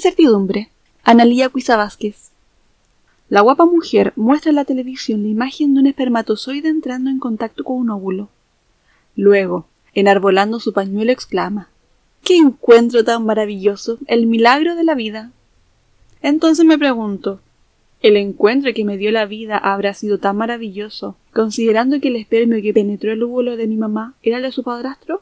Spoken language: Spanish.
incertidumbre. Analía Cuisa Vázquez. La guapa mujer muestra en la televisión la imagen de un espermatozoide entrando en contacto con un óvulo. Luego, enarbolando su pañuelo, exclama ¡Qué encuentro tan maravilloso! El milagro de la vida. Entonces me pregunto, ¿el encuentro que me dio la vida habrá sido tan maravilloso, considerando que el espermio que penetró el óvulo de mi mamá era el de su padrastro?